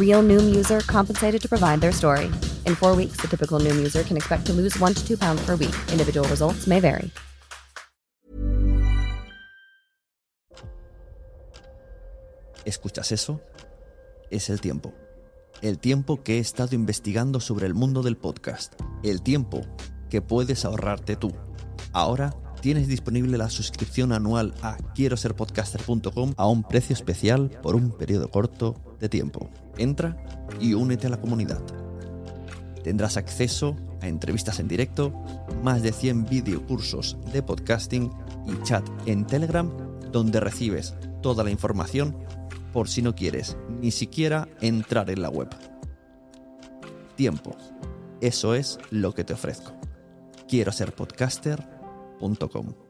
Real Noom user compensated to provide their story. In four weeks, the typical Noom user can expect to lose one to two pounds per week. Individual results may vary. ¿Escuchas eso? Es el tiempo. El tiempo que he estado investigando sobre el mundo del podcast. El tiempo que puedes ahorrarte tú. Ahora tienes disponible la suscripción anual a quiero ser podcaster.com a un precio especial por un periodo corto de tiempo. Entra y únete a la comunidad. Tendrás acceso a entrevistas en directo, más de 100 videocursos de podcasting y chat en Telegram donde recibes toda la información por si no quieres ni siquiera entrar en la web. Tiempo. Eso es lo que te ofrezco. Quiero ser podcaster.com.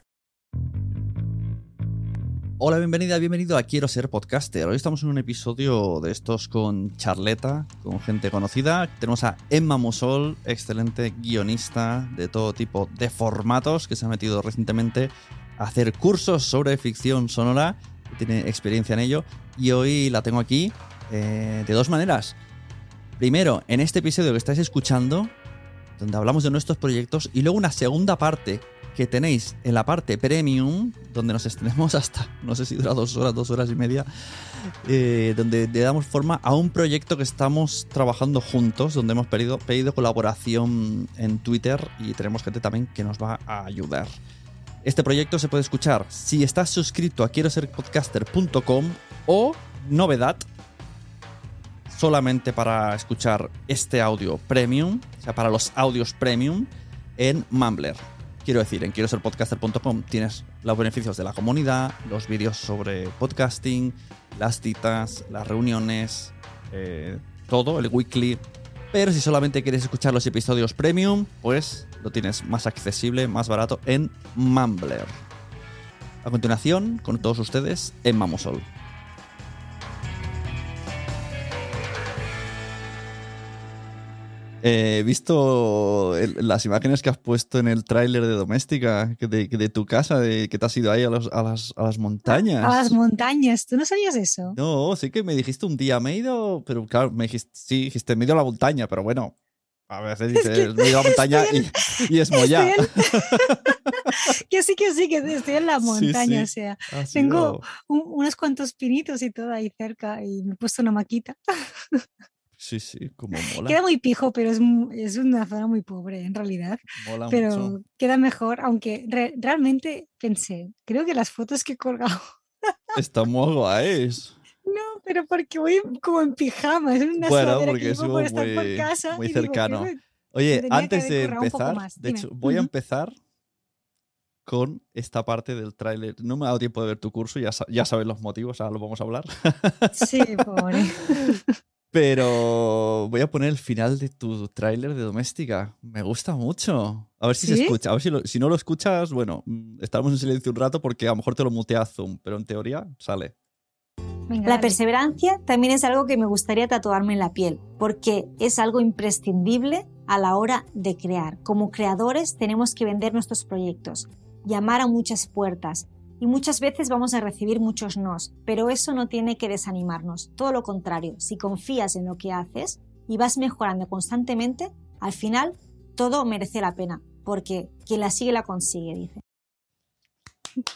Hola, bienvenida, bienvenido a Quiero ser podcaster. Hoy estamos en un episodio de estos con charleta, con gente conocida. Tenemos a Emma Musol, excelente guionista de todo tipo de formatos, que se ha metido recientemente a hacer cursos sobre ficción sonora, tiene experiencia en ello. Y hoy la tengo aquí eh, de dos maneras. Primero, en este episodio que estáis escuchando, donde hablamos de nuestros proyectos, y luego una segunda parte que tenéis en la parte premium, donde nos extendemos hasta, no sé si dura dos horas, dos horas y media, eh, donde le damos forma a un proyecto que estamos trabajando juntos, donde hemos pedido, pedido colaboración en Twitter y tenemos gente también que nos va a ayudar. Este proyecto se puede escuchar si estás suscrito a quiero ser podcaster.com o, novedad, solamente para escuchar este audio premium, o sea, para los audios premium en Mumbler. Quiero decir, en quiero ser podcaster.com tienes los beneficios de la comunidad, los vídeos sobre podcasting, las citas, las reuniones, eh, todo, el weekly. Pero si solamente quieres escuchar los episodios premium, pues lo tienes más accesible, más barato en Mumbler. A continuación, con todos ustedes, en Mamosol. Eh, He visto el- las imágenes que has puesto en el tráiler de Doméstica, de, de tu casa, de que te has ido ahí a, los- a las, a las montañas. A las montañas. ¿Tú no sabías eso? No, sí que me dijiste un día, me he ido, pero claro, me dijiste, sí, dijiste, me he ido a la montaña, pero bueno, a veces dices, que me he ido a la montaña estoy y, y es Moya. Estoy en- que sí, que sí, que estoy en la Sí, montaña. sí. O sea, Ha tengo un- unos cuantos pinitos y todo ahí cerca y me he puesto una maquita. Sí, sí, como mola. Queda muy pijo, pero es, es una zona muy pobre en realidad. Mola pero mucho. queda mejor, aunque re- realmente pensé, creo que las fotos que he colgado, Está muy guays. no, pero porque voy como en pijama, es una Bueno, porque que llevo por estar por muy, casa. muy digo, cercano. Oye, antes de empezar, de hecho, voy a empezar con esta parte del tráiler. No me ha dado tiempo de ver tu curso, ya, ya sabes los motivos, ahora lo vamos a hablar. Sí, pobre. Pero voy a poner el final de tu tráiler de Doméstica. Me gusta mucho. A ver si se escucha. A ver si, lo- si no lo escuchas, bueno, estaremos en silencio un rato porque a lo mejor te lo mutea Zoom, pero en teoría sale. Venga, La perseverancia también es algo que me gustaría tatuarme en la piel, porque es algo imprescindible a la hora de crear. Como creadores tenemos que vender nuestros proyectos, llamar a muchas puertas y muchas veces vamos a recibir muchos nos, pero eso no tiene que desanimarnos. Todo lo contrario, si confías en lo que haces y vas mejorando constantemente, al final todo merece la pena, porque quien la sigue la consigue, dice.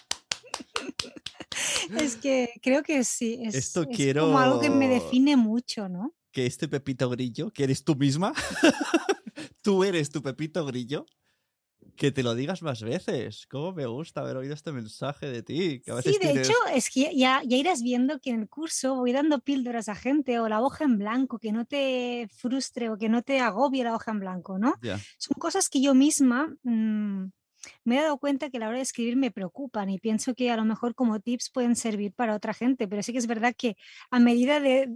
Es que creo que sí. Es, Esto es quiero- como algo que me define mucho, ¿no? Que este Pepito Grillo, que eres tú misma, tú eres tu Pepito Grillo, que te lo digas más veces. ¿Cómo me gusta haber oído este mensaje de ti? Que a veces Sí, de tienes- hecho, es que ya, ya irás viendo que en el curso voy dando píldoras a gente o la hoja en blanco, que no te frustre o que no te agobie la hoja en blanco, ¿no? Son cosas que yo misma mm, me he dado cuenta que a la hora de escribir me preocupan y pienso que a lo mejor como tips pueden servir para otra gente, pero sí que es verdad que a medida de,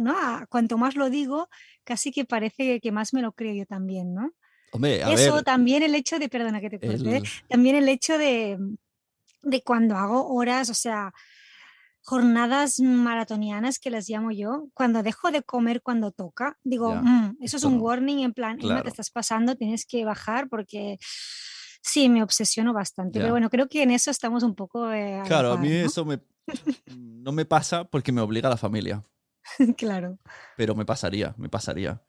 ¿no? A- cuanto más lo digo, casi que parece que más me lo creo yo también, ¿no? Hombre, a Eso ver. también el hecho de, perdona que te corte, el- también el hecho de, de cuando hago horas, o sea, jornadas maratonianas que las llamo yo, cuando dejo de comer cuando toca, digo, "Mm, eso es un no". warning en plan, Claro. te estás pasando, tienes que bajar porque sí, me obsesiono bastante. Pero bueno, creo que en eso estamos un poco eh, a la Claro, a mí ¿no? eso me, no me pasa porque me obliga la familia. claro. pero me pasaría, me pasaría.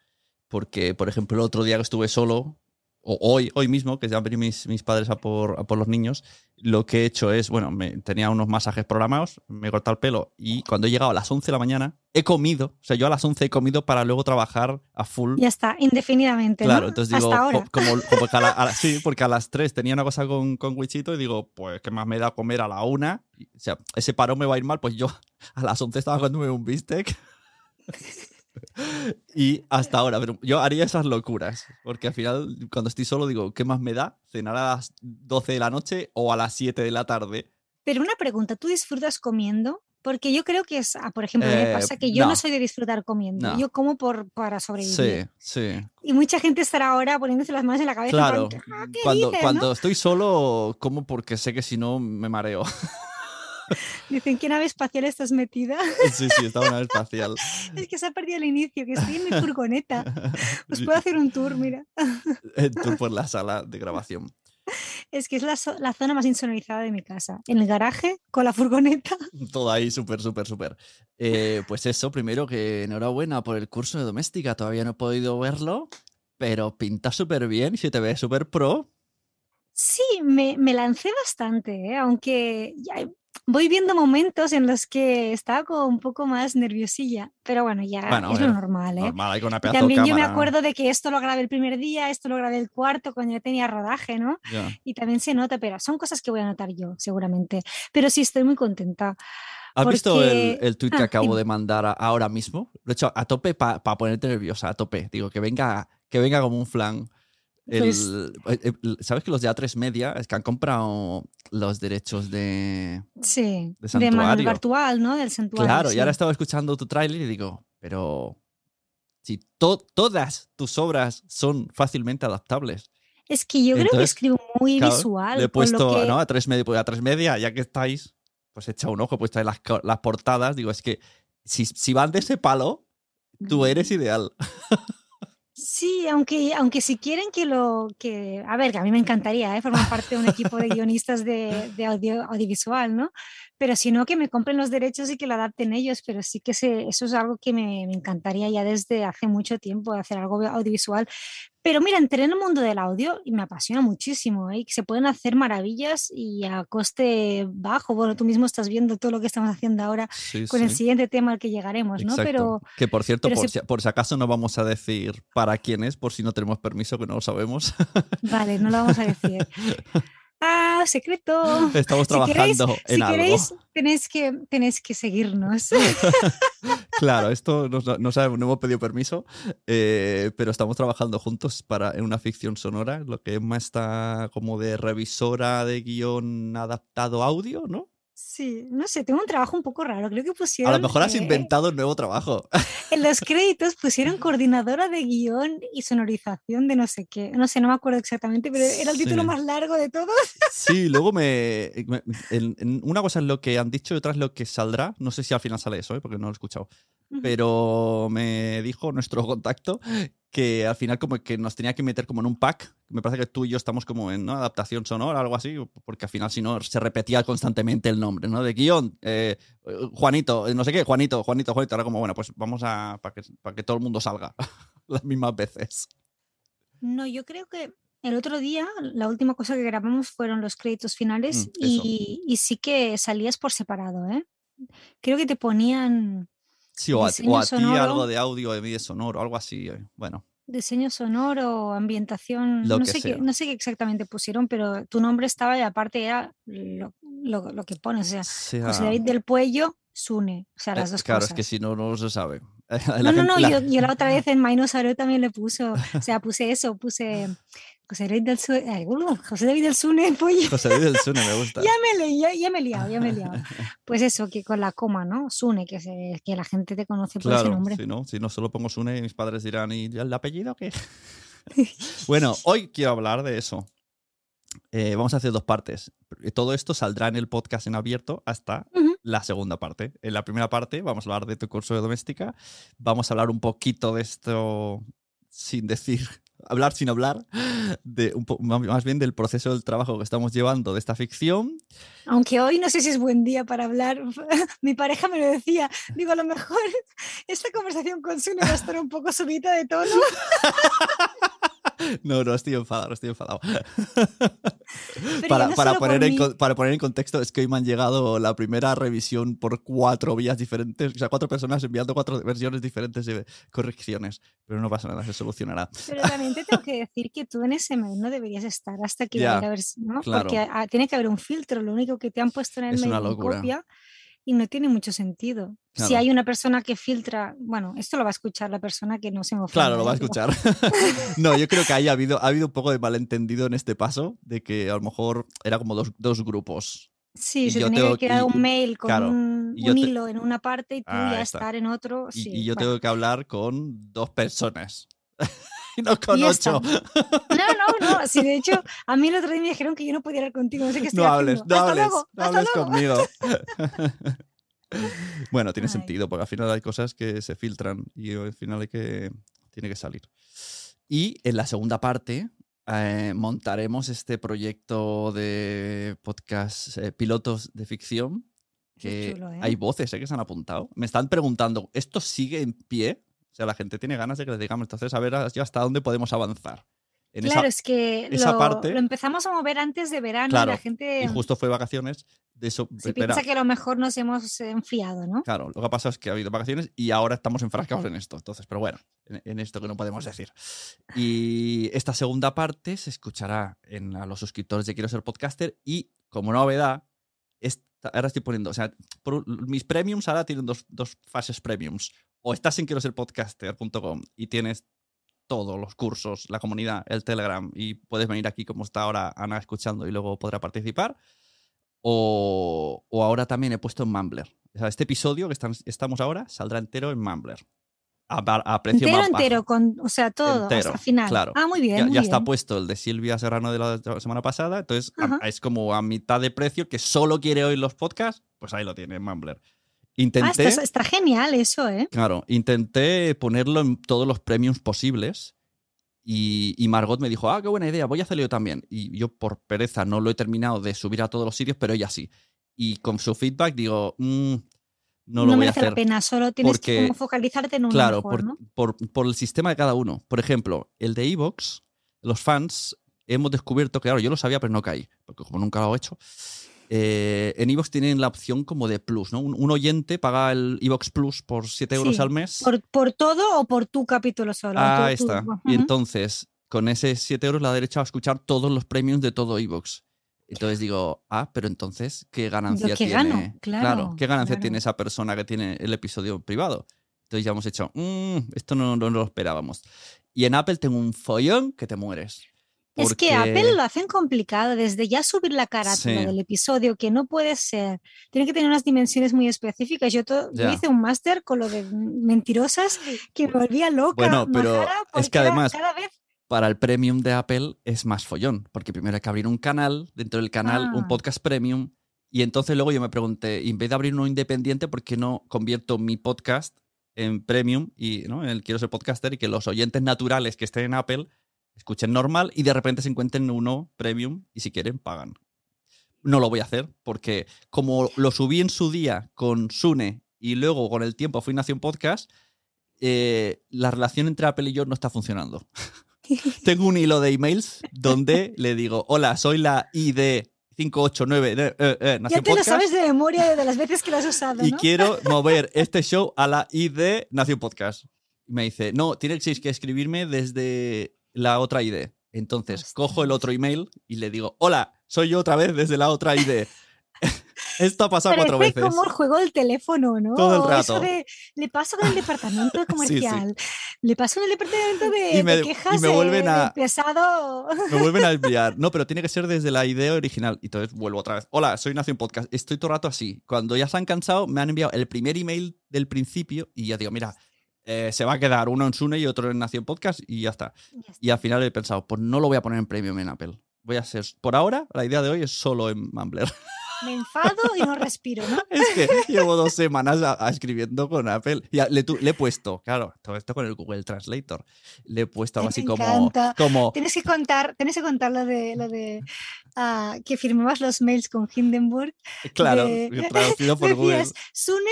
Porque, por ejemplo, el otro día que estuve solo, o hoy, hoy mismo, que ya han venido mis, mis padres a por, a por los niños, lo que he hecho es, bueno, me, tenía unos masajes programados, me he cortado el pelo y cuando he llegado a las 11 de la mañana, he comido, o sea, yo a las 11 he comido para luego trabajar a full. Ya está, indefinidamente, Claro, ¿no? entonces digo, Hasta ahora. como, como que a la- a la- sí, porque a las 3 tenía una cosa con, con Wichito y digo, pues, ¿qué más me da comer a la 1? O sea, ese paro me va a ir mal, pues yo a las 11 estaba comiéndome un bistec. y hasta ahora, pero yo haría esas locuras, porque al final, cuando estoy solo, digo, ¿qué más me da? ¿Cenar a las 12 de la noche o a las 7 de la tarde? Pero una pregunta, ¿tú disfrutas comiendo? Porque yo creo que es, ah, por ejemplo, mí me Eh, pasa que yo no no. soy de disfrutar comiendo, No. yo como por, para sobrevivir. Sí, sí. Y mucha gente estará ahora poniéndose las manos en la cabeza. plan, Claro, "Ah, ¿qué cuando, dices, cuando no?". estoy solo, como porque sé que si no me mareo. Dicen, ¿qué nave espacial estás metida? Sí, sí, estaba en una espacial. es que se ha perdido el inicio, que estoy en mi furgoneta. Os puedo hacer un tour, mira. El tour por la sala de grabación. Es que es la, zo- la zona más insonorizada de mi casa. En el garaje, con la furgoneta. Todo ahí súper, súper, súper. Eh, pues eso, primero que enhorabuena por el curso de doméstica. Todavía no he podido verlo, pero pinta súper bien y se te ve súper pro. Sí, me, me lancé bastante, ¿eh? aunque ya voy viendo momentos en los que estaba como un poco más nerviosilla, pero bueno, ya Bueno, es lo normal, ¿eh? Normal, hay una Y también yo me acuerdo de que esto lo grabé el primer día, esto lo grabé el cuarto cuando yo tenía rodaje, ¿no? Ya. Y también se nota, pero son cosas que voy a notar yo, seguramente. Pero sí, estoy muy contenta. ¿Has visto el, porque- el tuit que Ah, acabo dime. de mandar a- ahora mismo? Lo he hecho a tope para ponerte nerviosa, a tope. Digo, que venga, que venga como un flan. El- Pues eh, eh, ¿Sabes que los de A3 Media es que han comprado los derechos de, Sí, de de Manuel? Bartual, ¿no? Del santuario. Claro, y sí. ahora estaba escuchando tu tráiler y digo, pero si to- todas tus obras son fácilmente adaptables. Es que yo creo que Entonces, escribo muy Claro, visual. Le he puesto que- ¿no? a, tres media, pues a tres media, ya que estáis, pues echa un ojo, he puesto ahí las, las portadas. Digo, es que si, si van de ese palo, tú eres ideal. Sí, aunque, aunque si quieren que lo que, a ver, que a mí me encantaría ¿eh? formar parte de un equipo de guionistas de, audio, audiovisual, ¿no? Pero si no, que me compren los derechos y que lo adapten ellos, pero sí que se- eso es algo que me, me encantaría ya desde hace mucho tiempo, hacer algo audiovisual. Pero mira, entré en el mundo del audio y me apasiona muchísimo, ¿eh? se pueden hacer maravillas y a coste bajo. Bueno, tú mismo estás viendo todo lo que estamos haciendo ahora Sí, con el siguiente tema al que llegaremos, ¿no? Pero que por cierto, pero por, se- si, por si acaso no vamos a decir para quién es, por si no tenemos permiso, que no lo sabemos. vale, no lo vamos a decir. Ah, secreto. Estamos trabajando si queréis, en si algo. queréis, tenéis que, tenéis que seguirnos. Claro, esto no, no, no hemos pedido permiso, eh, pero estamos trabajando juntos para, en una ficción sonora. Lo que Emma está como de revisora de guion adaptado audio, ¿no? Sí, no sé, tengo un trabajo un poco raro. Creo que A pusieron. lo mejor has eh, inventado un nuevo trabajo. En los créditos pusieron coordinadora de guion y sonorización de no sé qué. No sé, no me acuerdo exactamente, pero era el título más largo de todos. Sí, luego me, me- en- en- una cosa es lo que han dicho y otra es lo que saldrá. No sé si al final sale eso, ¿eh? porque no lo he escuchado. Pero me dijo nuestro contacto que al final como que nos tenía que meter como en un pack. Me parece que tú y yo estamos como en ¿no? adaptación sonora, algo así, porque al final si no se repetía constantemente el nombre, ¿no? De guion, eh, Juanito, eh, no sé qué, Juanito, Juanito, Juanito. Ahora como, bueno, pues vamos a, para que, para que todo el mundo salga las mismas veces. No, yo creo que el otro día la última cosa que grabamos fueron los créditos finales Mm, y, y sí que salías por separado, ¿eh? Creo que te ponían Sí, o a, o a ti algo de audio, de vídeo sonoro, algo así. eh, Bueno, diseño sonoro, ambientación, Lo no que sé, qué, no sé qué exactamente pusieron, pero tu nombre estaba y aparte era lo, lo- lo que pones, o sea, sea- José David del Puello, Sune, o sea, las Eh, dos claro, cosas. es que si no, no se sabe. La No, no, gente- no, la- yo, yo la otra vez en Mainosaro también le puso, o sea, puse eso, puse José David del Sune, ay, uh, José David del Sune, pollo. José Luis del Sune me gusta. Ya me, ya, ya me he liado, ya me he liado. Pues eso, que con la coma, ¿no? Sune, que, se- que la gente te conoce por ese nombre. si no, si no solo pongo Sune, mis padres dirán, ¿y el apellido qué? bueno, hoy quiero hablar de eso. Eh, vamos a hacer dos partes. Todo esto saldrá en el podcast en abierto hasta la segunda parte. En la primera parte vamos a hablar de tu curso de doméstica. Vamos a hablar un poquito de esto sin decir, hablar sin hablar, de un más bien del proceso del trabajo que estamos llevando de esta ficción. Aunque hoy no sé si es buen día para hablar. Mi pareja me lo decía. Digo, a lo mejor esta conversación con Sune va a estar un poco subida de tono. No, no, estoy enfadado, estoy enfadado. Para, no para poner en, mí. para poner en contexto, es que hoy me han llegado la primera revisión por cuatro vías diferentes, o sea, cuatro personas enviando cuatro versiones diferentes de correcciones. Pero no pasa nada, se solucionará. Pero también te tengo que decir que tú en ese mail no deberías estar hasta que Ya, vaya a ver, si- ¿no? claro. Porque ah, tiene que haber un filtro. Lo único que te han puesto en el Es mail una locura. copia y no tiene mucho sentido. Si hay una persona que filtra, bueno, esto lo va a escuchar la persona que no se me ofenda. Claro, lo va a escuchar. no, yo creo que ahí ha habido, ha habido un poco de malentendido en este paso, de que a lo mejor era como dos, dos grupos. Sí, Y se yo tenía tengo que y- un mail con claro, un, un te- hilo en una parte y tú Ah, ya está. estar en otro. Y, yo bueno. tengo que hablar con dos personas. no con ocho. No, no, no. Sí, de hecho, a mí el otro día me dijeron que yo no podía hablar contigo. No sé qué estoy No hables, haciendo. no hables, luego, no hables conmigo. bueno, tiene Ay. sentido, porque al final hay cosas que se filtran y al final hay que, tiene que salir. Y en la segunda parte eh, montaremos este proyecto de podcast eh, pilotos de ficción. Que chulo, ¿eh? hay voces eh, que se han apuntado. Me están preguntando, ¿esto sigue en pie? Sea, la gente tiene ganas de que le digamos, entonces a ver hasta dónde podemos avanzar. En esa- Claro, es que esa lo, parte- lo empezamos a mover antes de verano y Claro, la gente y justo fue vacaciones. De eso, se piensa que a lo mejor nos hemos enfriado, ¿no? Claro, lo que ha pasado es que ha habido vacaciones y ahora estamos enfrascados en esto. Entonces, pero bueno, en, en esto que no podemos decir. Y esta segunda parte se escuchará en a los suscriptores de Quiero ser podcaster y como novedad, esta- ahora estoy poniendo, o sea, por- mis premiums ahora tienen dos, dos fases premiums. O estás en quiero ser podcaster.com y tienes todos los cursos, la comunidad, el Telegram y puedes venir aquí como está ahora Ana escuchando y luego podrá participar. O, o ahora también he puesto en Mumbler. O sea, este episodio que están- estamos ahora saldrá entero en Mumbler. A, a- precio Entero, más bajo. entero, con, o sea, todo, Entero, hasta final. claro. Ah, muy bien, Ya, muy ya bien. está puesto el de Silvia Serrano de la semana pasada. Entonces a- es como a mitad de precio que solo quiere oír los podcasts. Pues ahí lo tiene en Mumbler. Ah, Intenté, está, está genial eso, ¿eh? claro, intenté ponerlo en todos los premiums posibles. Y, y Margot me dijo, ah, qué buena idea, voy a hacerlo yo también. Y yo por pereza no lo he terminado de subir a todos los sitios, pero ella sí. Y con su feedback digo, "Mm, no lo voy a merece hacer. la pena, solo tienes porque- que como focalizarte en uno Claro, mejor, por, ¿no? por- por el sistema de cada uno. Por ejemplo, el de Evox, los fans, hemos descubierto, claro, yo lo sabía, pero no caí, porque como nunca lo he hecho. Eh, en Evox tienen la opción como de plus, ¿no? Un, un oyente paga el Evox Plus por 7 euros Sí, al mes. ¿Por, por todo o por tu capítulo solo? Ah, ahí está. Y entonces, con ese 7 euros, la derecha a escuchar todos los premiums de todo Evox. Entonces digo, ah, pero entonces, ¿qué ganancia que tiene? gano, claro, ¿qué ganancia claro. tiene esa persona que tiene el episodio privado? Entonces ya hemos hecho, "Mm, esto no, no lo esperábamos. Y en Apple tengo un follón que te mueres. Es que Apple lo hacen complicado, desde ya subir la carátula Sí. del episodio, que no puede ser. Tiene que tener unas dimensiones muy específicas. Yo, yo hice un máster con lo de mentirosas que me volvía loca. Bueno, pero es que además- Cada vez Para el premium de Apple es más follón, porque primero hay que abrir un canal, dentro del canal un Ah. podcast premium, y entonces luego yo me pregunté, en vez de abrir uno independiente, ¿por qué no convierto mi podcast en premium y ¿no? en el quiero ser podcaster y que los oyentes naturales que estén en Apple escuchen normal y de repente se encuentren uno premium y si quieren pagan? No lo voy a hacer porque como lo subí en su día con Sune y luego con el tiempo fui Nación Podcast, eh, la relación entre Apple y yo no está funcionando. Tengo un hilo de emails donde le digo, hola, soy la ID 589 eh, eh, eh, ya te lo sabes de memoria de las veces que lo has usado, y ¿no? quiero mover este show a la ID Nación Podcast. Y me dice, no, tienes que escribirme desde la otra ID. Entonces, cojo el otro email y le digo, hola, soy yo otra vez desde la otra ID. Esto ha pasado cuatro veces. como el juego del teléfono, ¿no? Todo el Eso rato. de, le paso con el departamento sí. comercial, le paso con el departamento de, Y me- de y quejas me de- vuelven de a- pesado. Me vuelven a enviar. No, pero tiene que ser desde la idea original. Y entonces vuelvo otra vez. Hola, soy Nación Podcast. Estoy todo el rato así. Cuando ya se han cansado, me han enviado el primer email del principio y ya digo, mira, eh, se va a quedar uno en Sune y otro en Nación Podcast y ya está. Y al final he pensado, pues no lo voy a poner en premium en Apple. Voy a ser, por ahora, la idea de hoy es solo en Mumbler. Me enfado y no respiro, ¿no? Es que llevo dos semanas a- a escribiendo con Apple. Y a- le, tu- le he puesto, claro, todo esto con el Google Translator. Le he puesto algo Me así como, como Tienes que contar, tienes que contar lo de, lo de ah, que firmabas los mails con Hindenburg. claro, de- traducido por Google. Sune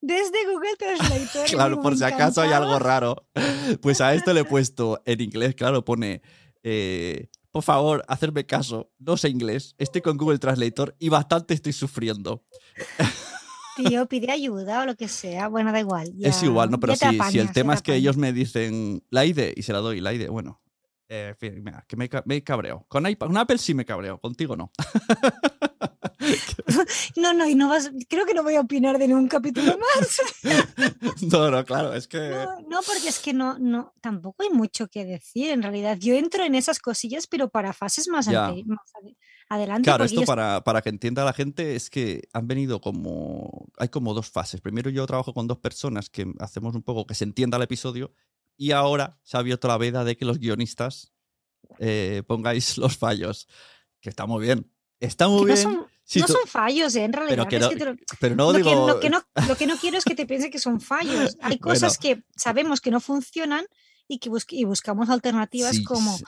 desde Google Translator. Claro, por si acaso hay algo raro. Pues a esto le he puesto en inglés, claro, pone, eh, por favor, hacerme caso, no sé inglés, estoy con Google Translator y bastante estoy sufriendo. Tío, pide ayuda o lo que sea. Bueno, da igual. es igual, ¿no? Pero si, si el tema te es que ellos me dicen la ID y se la doy la ID, bueno. Eh, en fin, mira, que me, me cabreo. Con, iPad- con Apple sí me cabreo, contigo no. No, no, y no vas. Creo que no voy a opinar de ningún capítulo más. no, no, claro, es que... No, no, porque es que no, no, tampoco hay mucho que decir. En realidad, yo entro en esas cosillas, pero para fases más, ante- adelante. Claro, esto ellos- para, para que entienda la gente es que han venido como... Hay como dos fases. Primero yo trabajo con dos personas que hacemos un poco que se entienda el episodio y ahora se ha abierto la veda de que los guionistas eh, pongáis los fallos. Que está muy bien. Está muy que no bien. son, si no tú- son fallos, ¿eh? en realidad. pero que es no, que lo- pero no lo, digo... que, lo, que no, lo que no quiero es que te piense que son fallos. Hay cosas que sabemos que no funcionan y que bus- y buscamos alternativas Sí, como sí.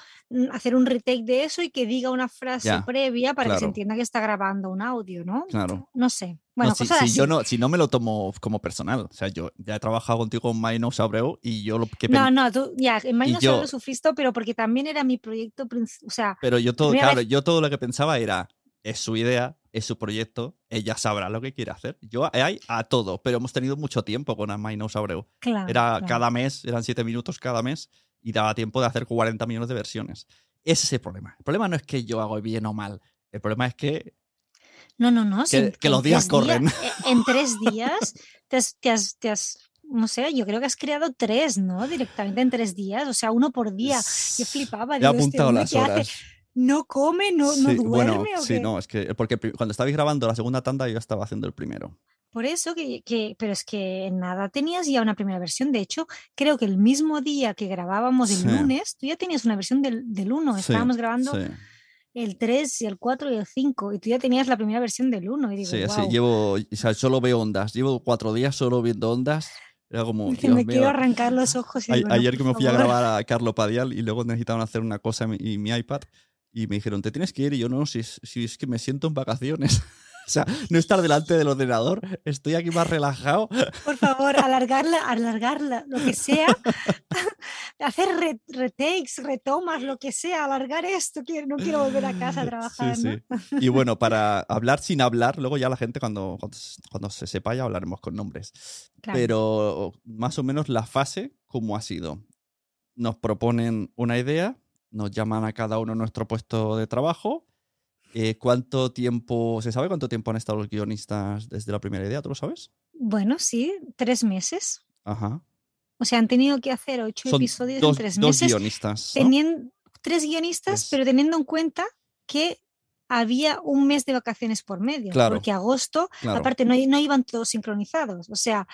hacer un retake de eso y que diga una frase Ya, previa para que se entienda que está grabando un audio, ¿no? Claro. No sé. No, Bueno, si, cosas si yo no, si no me lo tomo como personal. O sea, yo ya he trabajado contigo con Minos Abreu y yo lo que No, no, tú ya, en Maino yo- solo lo sufriste, pero porque también era mi proyecto, o sea, Pero yo todo, claro, vez- yo todo lo que pensaba era, es su idea, es su proyecto, ella sabrá lo que quiere hacer. Yo hay a todo, pero hemos tenido mucho tiempo con Amainos Abreu. claro. Era claro. cada mes, eran siete minutos cada mes y daba tiempo de hacer 40 millones de versiones. Ese es el problema. El problema no es que yo hago bien o mal. El problema es que No, no, no. si que- en- que los días corren. eh, en tres días te has, te has- te has- no sé, yo creo que has creado tres, ¿no? Directamente en tres días, o sea, uno por día. Yo flipaba. he digo, ¿este apuntado las qué hace? horas. ¿No come? ¿No, no Sí, duerme? bueno, o sí, qué? no, es que porque pri- cuando estabais grabando la segunda tanda yo estaba haciendo el primero. Por eso que, que- pero es que nada tenías ya una primera versión. De hecho, creo que el mismo día que grabábamos el Sí. lunes, tú ya tenías una versión del, del 1. Sí, Estábamos grabando sí. El 3, y el 4 y el 5. Y tú ya tenías la primera versión del 1. Y digo, Sí, así llevo, o sea, solo veo ondas. Llevo cuatro días solo viendo ondas. Era como, me mío. quiero arrancar los ojos. Y A- digo, "No, ayer que me fui a favor". grabar a Carlo Padial y luego necesitaban hacer una cosa en mi, y mi iPad y me dijeron, te tienes que ir y yo no, si si es que me siento en vacaciones. o sea, no estar delante del ordenador, estoy aquí más relajado. Por favor, alargarla, alargarla, lo que sea. Hacer re- retakes, retomas, lo que sea, alargar esto. No quiero volver a casa a trabajar. Sí, ¿no? sí. Y bueno, para hablar sin hablar, luego ya la gente cuando, cuando, cuando se sepa ya hablaremos con nombres. Claro. Pero más o menos la fase, ¿cómo ha sido? Nos proponen una idea, nos llaman a cada uno a nuestro puesto de trabajo Eh, ¿Cuánto tiempo, se sabe cuánto tiempo han estado los guionistas desde la primera idea? ¿Tú lo sabes? Bueno, sí, tres meses. Ajá. O sea, han tenido que hacer ocho Son episodios dos, en tres dos meses. guionistas. ¿no? Teniendo, tres guionistas, pero teniendo en cuenta que había un mes de vacaciones por medio. Claro. Porque agosto, Claro. aparte, no, no iban todos sincronizados. O sea,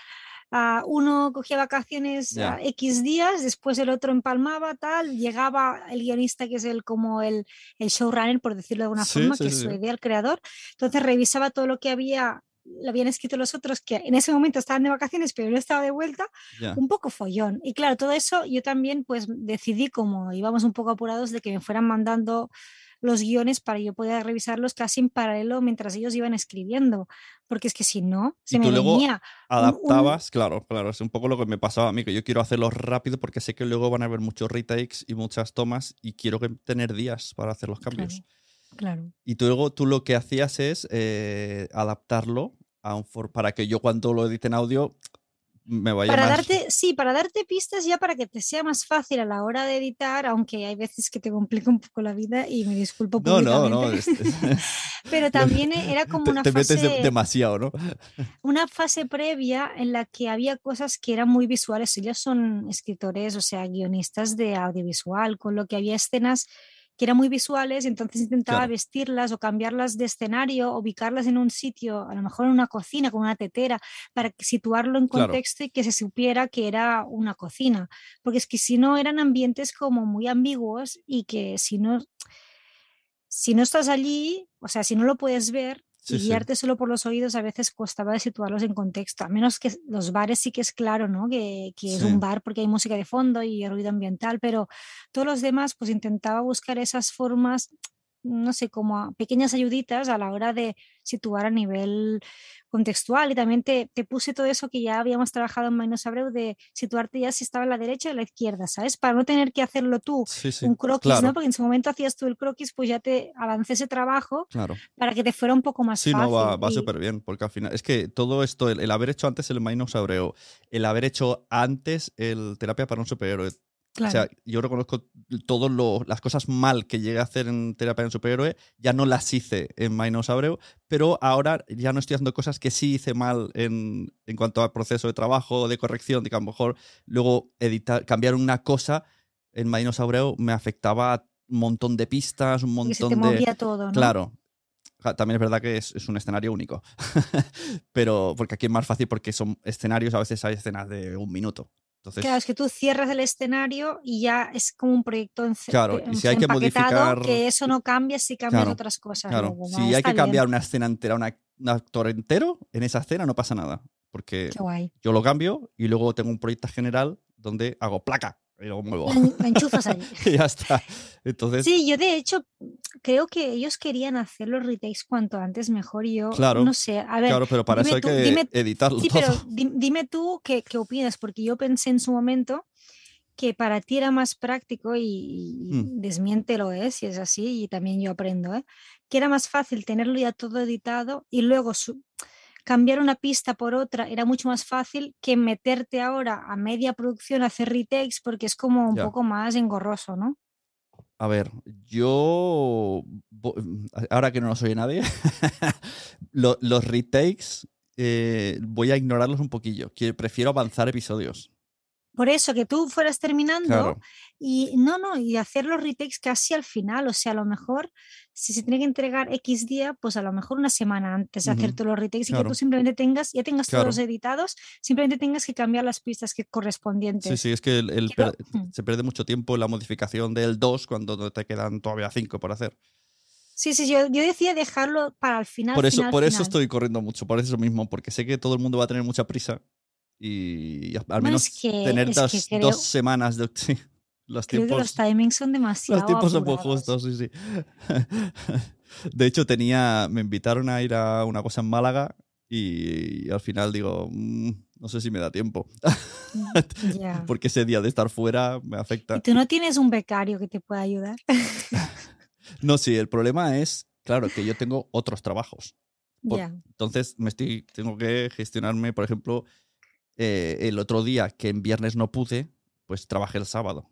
ah, uno cogía vacaciones Ya. ah, X días, después el otro empalmaba, tal, llegaba el guionista, que es el como el, el showrunner, por decirlo de alguna Sí, forma, sí, que sí, es su idea, el creador. Entonces revisaba todo lo que había lo habían escrito los otros que en ese momento estaban de vacaciones pero no estaba de vuelta un poco follón. Y claro, todo eso yo también pues decidí, como íbamos un poco apurados, de que me fueran mandando los guiones para yo poder revisarlos casi en paralelo mientras ellos iban escribiendo. Porque es que si no, se Y me luego venía. un- un- adaptabas, claro, claro, es un poco lo que me pasaba a mí, que yo quiero hacerlo rápido porque sé que luego van a haber muchos retakes y muchas tomas y quiero tener días para hacer los cambios. Claro. Y tú luego tú lo que hacías es eh, adaptarlo a un for- para que yo cuando lo edite en audio me vaya Para más... darte, sí, para darte pistas ya para que te sea más fácil a la hora de editar, aunque hay veces que te complica un poco la vida y me disculpo No, no, no. es- es- Pero también era como te, una te metes fase- demasiado, ¿no? una fase previa en la que había cosas que eran muy visuales. Ellos son escritores, o sea, guionistas de audiovisual, con lo que había escenas que eran muy visuales, entonces intentaba Claro. vestirlas o cambiarlas de escenario, ubicarlas en un sitio, a lo mejor en una cocina con una tetera, para situarlo en Claro. contexto y que se supiera que era una cocina. Porque es que si no eran ambientes como muy ambiguos y que si no, si no estás allí, o sea, si no lo puedes ver, Sí, y sí. guiarte solo por los oídos a veces costaba de situarlos en contexto, a menos que los bares sí que es claro, ¿no? Que, que es un bar porque hay música de fondo y ruido ambiental, pero todos los demás pues intentaba buscar esas formas, no sé, como a- pequeñas ayuditas a la hora de situar a nivel contextual y también te, te puse todo eso que ya habíamos trabajado en Mainos Abreu de situarte ya si estaba a la derecha o a la izquierda, ¿sabes? Para no tener que hacerlo tú Sí, sí. un croquis, claro, ¿no? Porque en su momento hacías tú el croquis, pues ya te avancé ese trabajo claro. para que te fuera un poco más Sí, fácil. no, va, va y- súper bien, porque al final es que todo esto, el, el haber hecho antes el Mainos Abreu, el haber hecho antes el Terapia para un Superhéroe, claro. O sea, yo reconozco todas las cosas mal que llegué a hacer en terapia en superhéroe, ya no las hice en Mainos Abreu, pero ahora ya no estoy haciendo cosas que sí hice mal en, en cuanto al proceso de trabajo, de corrección, de que a lo mejor luego editar, cambiar una cosa en Mainos Abreu me afectaba a un montón de pistas, un porque se montón te de... movía todo, ¿no? Claro. También es verdad que es, es un escenario único. pero porque aquí es más fácil porque son escenarios, a veces hay escenas de un minuto. Entonces, Claro, es que tú cierras el escenario y ya es como un proyecto en Claro, y si hay que modificar- que eso no cambia si cambias Claro, otras cosas. Claro, luego, si hay que bien, cambiar una escena entera, una- un actor entero, en esa escena no pasa nada. Porque yo lo cambio y luego tengo un proyecto general donde hago placa y lo muevo. Enchufas allí. y ya está. Entonces, Sí, yo de hecho creo que ellos querían hacer los retakes cuanto antes mejor y yo Claro, no sé, a ver, claro, pero para eso hay tú- que dime- editarlo sí, todo. pero di- dime tú qué, qué opinas, porque yo pensé en su momento que para ti era más práctico y, y Mm. desmiéntelo, ¿eh? si es así, y también yo aprendo, ¿eh? que era más fácil tenerlo ya todo editado y luego su- cambiar una pista por otra era mucho más fácil que meterte ahora a media producción a hacer retakes porque es como un Ya. poco más engorroso, ¿no? A ver, yo. vo- Ahora que no soy nadie, lo- los retakes eh, voy a ignorarlos un poquillo. que Prefiero avanzar episodios. Por eso, que tú fueras terminando Claro. y no, no, y hacer los retakes casi al final. O sea, a lo mejor si se tiene que entregar X día, pues a lo mejor una semana antes de hacer Ujú, todos los retakes y que claro. tú simplemente tengas, ya tengas Claro. todos editados, simplemente tengas que cambiar las pistas que correspondientes. Sí, sí, es que el- el per- se pierde mucho tiempo en la modificación del 2 cuando te quedan todavía 5 por hacer. Sí, sí, yo, yo decía dejarlo para el final. por eso, final, por eso final. estoy corriendo mucho, por eso mismo, porque sé que todo el mundo va a tener mucha prisa y al Bueno, menos es que- tener es que dos, creo- dos semanas de... sí, los Creo que tiempos... los timings son demasiado. Los tiempos son muy apurados. justos, sí, sí. De hecho, tenía, me invitaron a ir a una cosa en Málaga y, al final digo, "Mm, no sé si me da tiempo. Ya. Porque ese día de estar fuera me afecta. ¿Y tú no tienes un becario que te pueda ayudar? No, sí, el problema es, claro, que yo tengo otros trabajos. Por- Ya. Entonces, me estoy, tengo que gestionarme, por ejemplo, eh, el otro día que en viernes no pude, pues trabajé el sábado.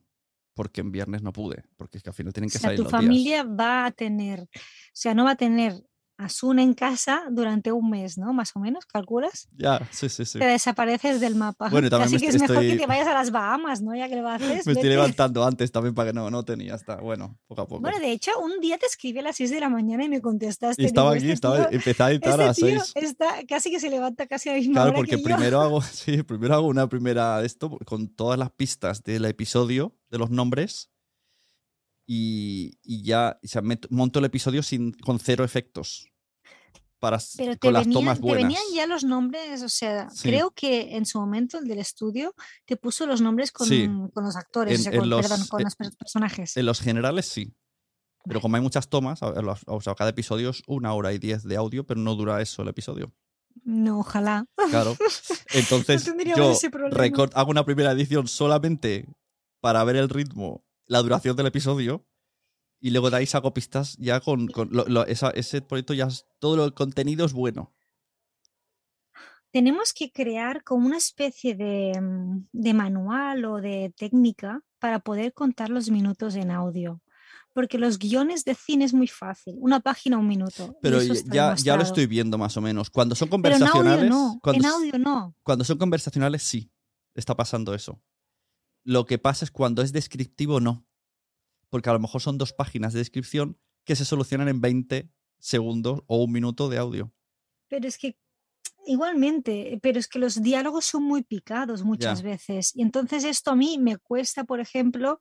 porque en viernes no pude, porque es que al final tienen que O sea, salir tu los días. familia va a tener, o sea, no va a tener a Sun en casa durante un mes, ¿no? Más o menos, ¿calculas? Ya, sí, sí, sí. Te desapareces del mapa. Bueno, también me que es mejor estoy- que te vayas a las Bahamas, ¿no? Ya que lo haces. Me estoy vete. levantando antes también para que no, no tenía hasta, bueno, poco a poco. Bueno, de hecho, un día te escribí a las 6 de la mañana y me contestaste. y estaba digo, aquí, "Este estaba, empecé a editar a este tío las 6. está casi que se levanta casi a la misma Claro, hora porque que yo. primero hago, sí, primero hago una primera de esto con todas las pistas del episodio, de los nombres, y, y ya, o sea, monto el episodio sin, con cero efectos. Para, Pero te con las venían, tomas te buenas. venían ya los nombres, o sea, Sí. creo que en su momento el del estudio te puso los nombres con, Sí. con los actores, En- o sea, en con, los- perdón, con los per- personajes. En los generales sí. Pero como hay muchas tomas, o sea, cada episodio es una hora y diez de audio, pero no dura eso el episodio. No, ojalá. Claro. Entonces, tendríamos yo hago una primera edición solamente para ver el ritmo, la duración del episodio, y luego de ahí saco pistas ya con, con lo- lo- esa- ese proyecto ya es- todo el contenido es bueno. Tenemos que crear como una especie de, de manual o de técnica para poder contar los minutos en audio. Porque los guiones de cine es muy fácil, una página, un minuto. Pero ya, ya- lo estoy viendo más o menos. Cuando son Pero en audio conversacionales, no, cuando, en audio no. cuando son conversacionales sí, está pasando eso. Lo que pasa es cuando es descriptivo no. Porque a lo mejor son dos páginas de descripción que se solucionan en 20 segundos o un minuto de audio. Pero es que igualmente, pero es que los diálogos son muy picados muchas veces. Y entonces esto a mí me cuesta, por ejemplo,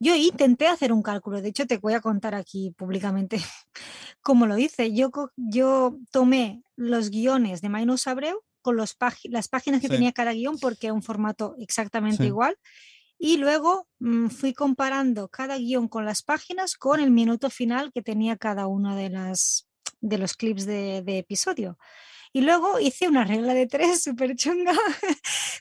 yo intenté hacer un cálculo, de hecho te voy a contar aquí públicamente cómo lo hice. Yo, yo tomé los guiones de Mainus Abreu con los las páginas que Sí. tenía cada guion porque era un formato exactamente Sí. igual. Y luego mm, fui comparando cada guion con las páginas con el minuto final que tenía cada uno de, las, de los clips de, de episodio. Y luego hice una regla de tres súper chunga,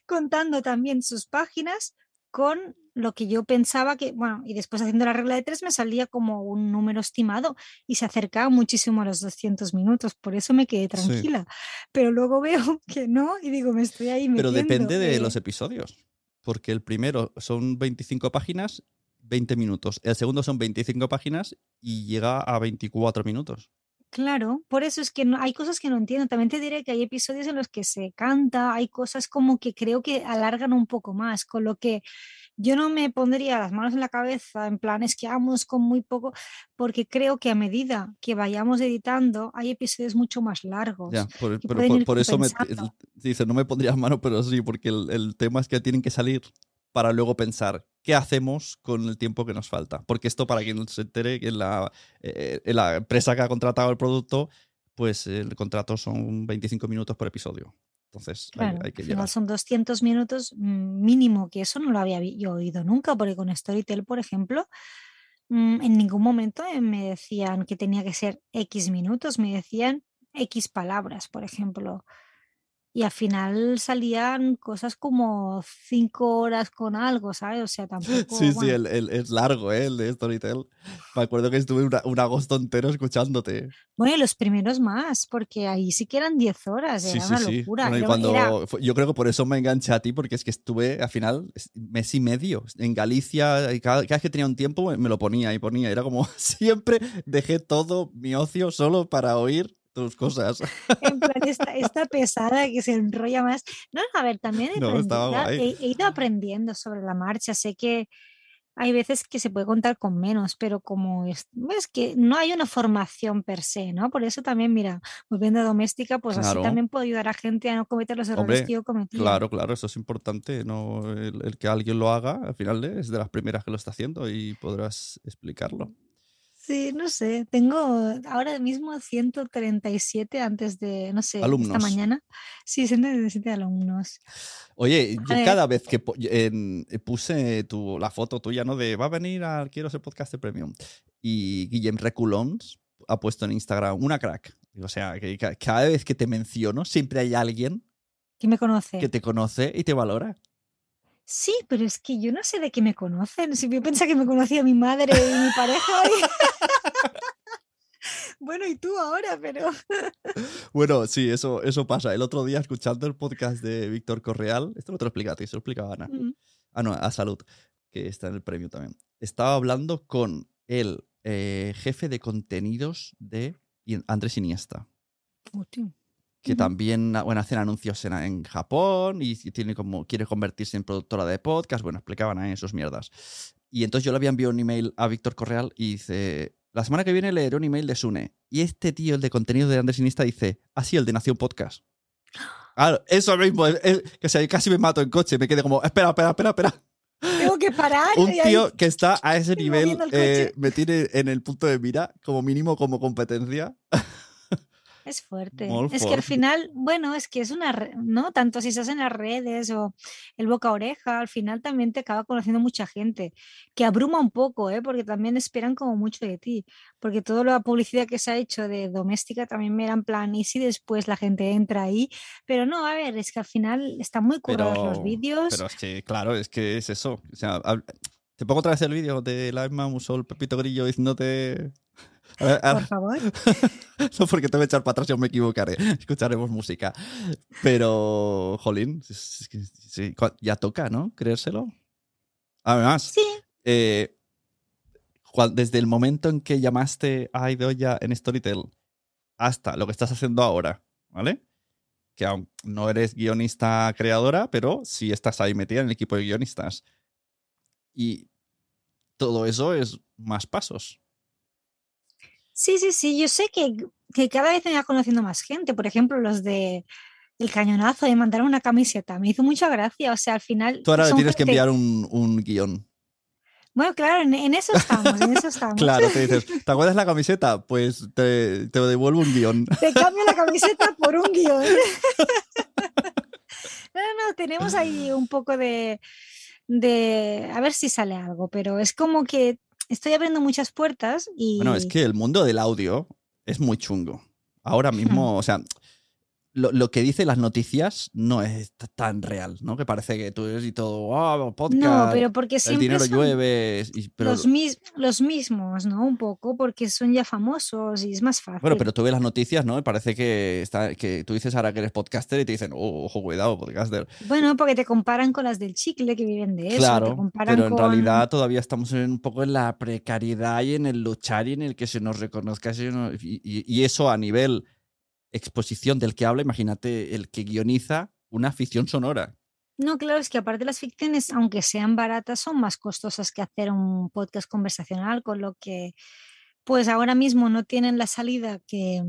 contando también sus páginas con lo que yo pensaba que, bueno, y después haciendo la regla de tres me salía como un número estimado y se acercaba muchísimo a los 200 minutos, por eso me quedé tranquila. Pero luego veo que no y digo, me estoy ahí Pero metiendo. depende de eh, los episodios. Porque el primero son 25 páginas, 20 minutos. El segundo son 25 páginas y llega a 24 minutos. Claro, por eso es que no, hay cosas que no entiendo. También te diré que hay episodios en los que se canta, hay cosas como que creo que alargan un poco más, con lo que yo no me pondría las manos en la cabeza en plan es que vamos con muy poco, porque creo que a medida que vayamos editando hay episodios mucho más largos. Ya, por, pero eso me compensando. dice, no me pondrías mano, pero sí, porque el, el tema es que tienen que salir para luego pensar qué hacemos con el tiempo que nos falta. Porque esto, para quien se entere, en la, eh, en la empresa que ha contratado el producto, pues el contrato son 25 minutos por episodio. Entonces hay- Claro, hay, que llegar. son 200 minutos mm, mínimo, que eso no lo había yo oído nunca, porque con Storytel, por ejemplo, mm, en ningún momento eh, me decían que tenía que ser X minutos, me decían X palabras, por ejemplo. Y al final salían cosas como cinco horas con algo, ¿sabes? O sea, tampoco. Sí, sí, bueno, el, el- es largo, ¿eh? El de Storytel. Me acuerdo que estuve una- un agosto entero escuchándote. Bueno, y los primeros más, porque ahí sí que eran 10 horas, Sí, era sí, una sí. locura. Bueno, cuando era- yo creo que por eso me enganché a ti, porque es que estuve al final es- mes y medio en Galicia y cada, cada vez que tenía un tiempo me lo ponía y ponía. Era como siempre dejé todo mi ocio solo para oír tus cosas. En plan, esta, esta pesada que se enrolla más. No, a ver, también he, No, ido aprendiendo sobre la marcha. Sé que hay veces que se puede contar con menos, pero como es, es que no hay una formación per se, ¿no? Por eso también, mira, volviendo a doméstica, pues Claro. así también puedo ayudar a gente a no cometer los errores Hombre, que yo cometí. claro, claro, eso es importante. No, el, el que alguien lo haga, al final es de las primeras que lo está haciendo y podrás explicarlo. Sí, no sé, tengo ahora mismo 137 antes de, no sé, esta Alumnos. mañana. Sí, 137 alumnos. Oye, yo cada vez que en- puse tu, la foto tuya, ¿no? De va a venir al Quiero ser podcast de premium. Y Guillem Reculons ha puesto en Instagram una crack. O sea, que ca- cada vez que te menciono, siempre hay alguien ¿Quién me conoce? que te conoce y te valora. Sí, pero es que yo no sé de qué me conocen. Si yo pensaba que me conocía mi madre y mi pareja. bueno, y tú ahora, pero. Bueno, sí, eso, eso pasa. El otro día, escuchando el podcast de Víctor Correal, esto no te lo explica a ti, se lo explica a Ana. Mm. Ah, no, a Salud. que está en el premio también. Estaba hablando con el eh, jefe de contenidos de Andrés Iniesta. Que también bueno, hacen anuncios en, en Japón y, tiene como, quiere convertirse en productora de podcast. Bueno, explicaban ahí sus mierdas. Y entonces yo le había enviado un email a Víctor Correal y dice: La semana que viene leeré un email de Sune. Y este tío, el de contenido de Andrés Iniesta, dice: Así, el de Nación Podcast. Claro, eso mismo, que sea, casi me mato en coche, me quedé como, espera, espera, espera, espera. Tengo que parar. Un tío que está a ese nivel eh, me tiene en el punto de mira, como mínimo como competencia. Es fuerte. es que al final, bueno, es que es una, ¿no? Tanto si estás en las redes o el boca a oreja, al final también te acaba conociendo mucha gente, que abruma un poco, ¿eh? Porque también esperan como mucho de ti, porque toda la publicidad que se ha hecho de doméstica también me era en plan, y si después la gente entra ahí, pero no, a ver, es que al final están muy curados los vídeos. Pero es que, claro, es que es eso. O sea, te pongo otra vez el vídeo de la Emma Musol, Pepito Grillo diciéndote por favor. no porque te voy a echar para atrás, yo me equivocaré. Escucharemos música. Pero, jolín, ya toca, ¿no? Creérselo. Además, sí. Eh, desde el momento en que llamaste a Aidoya en Storytel hasta lo que estás haciendo ahora, ¿vale? Que aún no eres guionista creadora, pero sí estás ahí metida en el equipo de guionistas. Y todo eso es más pasos. Sí, sí, sí, yo sé que, que cada vez me va conociendo más gente, por ejemplo, los de el cañonazo de mandar una camiseta, me hizo mucha gracia, o sea, al final... Tú ahora le tienes que enviar un, un guion. Bueno, claro, en, eso estamos, en eso estamos. claro, te dices, ¿te acuerdas la camiseta? Pues te, te devuelvo un guion. Te cambio la camiseta por un guion. no, no, tenemos ahí un poco de, de... A ver si sale algo, pero es como que estoy abriendo muchas puertas y... Bueno, es que el mundo del audio es muy chungo. Ahora mismo, o sea, lo, lo, que dice las noticias no es tan real, ¿no? Que parece que tú eres y todo, oh, podcast, no, pero porque siempre el dinero llueve. los, los, mismos, ¿no? Un poco, porque son ya famosos y es más fácil. Bueno, pero tú ves las noticias, ¿no? Parece que, está, que tú dices ahora que eres podcaster y te dicen, oh, ojo, cuidado, podcaster. Bueno, porque te comparan con las del chicle que viven de eso. Claro, pero en realidad todavía estamos un poco en la precariedad y en el luchar y en el que se nos reconozca. y eso a nivel exposición del que habla, imagínate el que guioniza una ficción sonora. No, claro, es que aparte las ficciones, aunque sean baratas, son más costosas que hacer un podcast conversacional, con lo que pues ahora mismo no tienen la salida que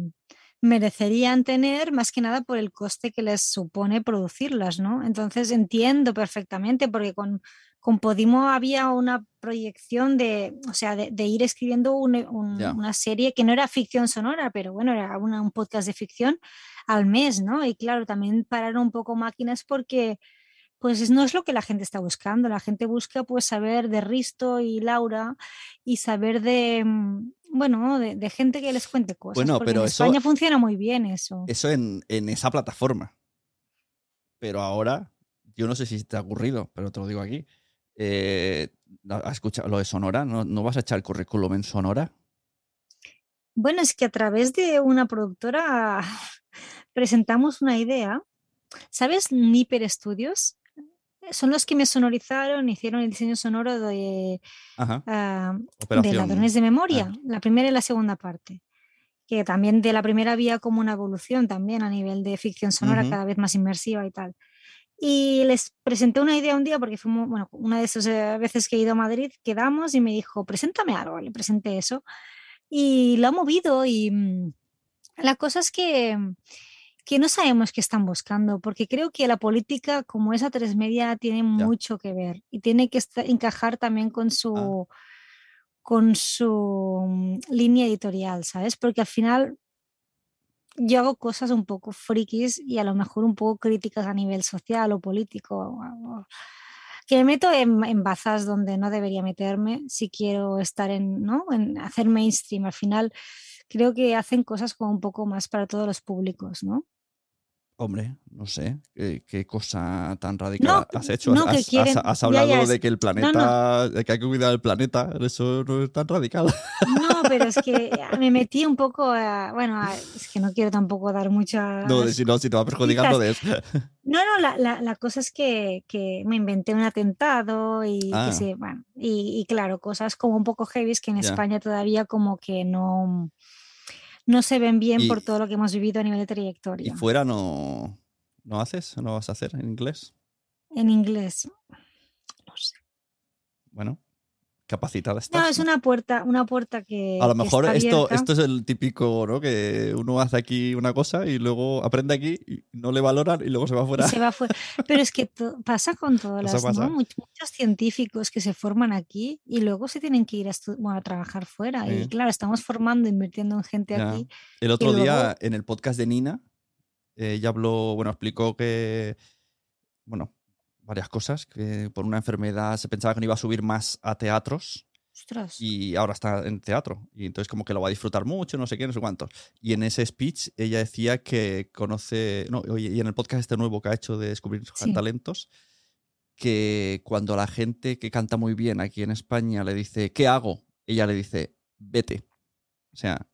merecerían tener, más que nada por el coste que les supone producirlas, ¿no? Entonces entiendo perfectamente, porque con con Podimo había una proyección de, o sea, de, ir escribiendo una serie que no era ficción sonora, pero bueno, era un podcast de ficción al mes, ¿no? Y claro, también pararon un poco máquinas porque pues no es lo que la gente está buscando. La gente busca pues saber de Risto y Laura y saber de, mm, bueno, de, gente que les cuente cosas. Bueno, pero en España funciona muy bien eso. Eso en, en esa plataforma. Pero ahora, yo no sé si te ha ocurrido, pero te lo digo aquí eh, ¿Has escuchado lo de Sonora? ¿No, vas a echar el currículum en Sonora? Bueno, es que a través de una productora presentamos una idea. ¿Sabes Nipper Studios? Son los que me sonorizaron, hicieron el diseño sonoro de, uh, de Ladrones de Memoria, la primera y la segunda parte. Que también de la primera había como una evolución también a nivel de ficción sonora, cada vez más inmersiva y tal. Y les presenté una idea un día, porque fue bueno, una de esas eh, veces que he ido a Madrid, quedamos y me dijo, preséntame algo, le presenté eso. Y lo ha movido y mm, la cosa es que, que no sabemos qué están buscando, porque creo que la política como esa tres media tiene mucho que ver y tiene que encajar también con su... Ah. con su mm, línea editorial, ¿sabes? Porque al final yo hago cosas un poco frikis y a lo mejor un poco críticas a nivel social o político. Que me meto en, bazas donde no debería meterme si quiero estar en, ¿no? en hacer mainstream. Al final creo que hacen cosas como un poco más para todos los públicos, ¿no? Hombre, no sé qué, qué cosa tan radical No, has hecho. no, has, quieren- has- has hablado ya, de que el no, planeta, de que hay que cuidar el planeta. Eso no es tan radical. No, pero es que me metí un poco a, bueno, a- es que no quiero tampoco dar mucha... No, de si no, si te va a perjudicar, no des. No, no, la, la, la cosa es que, que me inventé un atentado y Ah. que sí, bueno, y, y claro, cosas como un poco heavy que en Ya. España todavía como que no, no se ven bien Y- por todo lo que hemos vivido a nivel de Y trayectoria. fuera no, no haces, no vas a hacer en inglés. En inglés. No sé. Bueno, capacitada estás. No, es una puerta, una puerta que. A lo mejor está esto, abierta. esto es el típico, ¿no? Que uno hace aquí una cosa y luego aprende aquí y no le valoran y luego se va y fuera. se va fuera. Pero es que pasa con todas Eso las, pasa. ¿no? Much- Muchos científicos que se forman aquí y luego se tienen que ir a, bueno, a trabajar fuera. Y Sí. claro, estamos formando, invirtiendo en gente Ya. aquí. El otro luego- día en el podcast de Nina, eh, ella habló, bueno, explicó que, bueno, varias cosas, que por una enfermedad se pensaba que no iba a subir más a teatros Ostras. y ahora está en teatro. Y entonces como que lo va a disfrutar mucho, no sé qué, no sé cuántos. Y en ese speech ella decía que conoce, no, y en el podcast este nuevo que ha hecho de descubrir Sí. talentos, que cuando la gente que canta muy bien aquí en España le dice, ¿qué hago? Ella le dice, vete. O sea,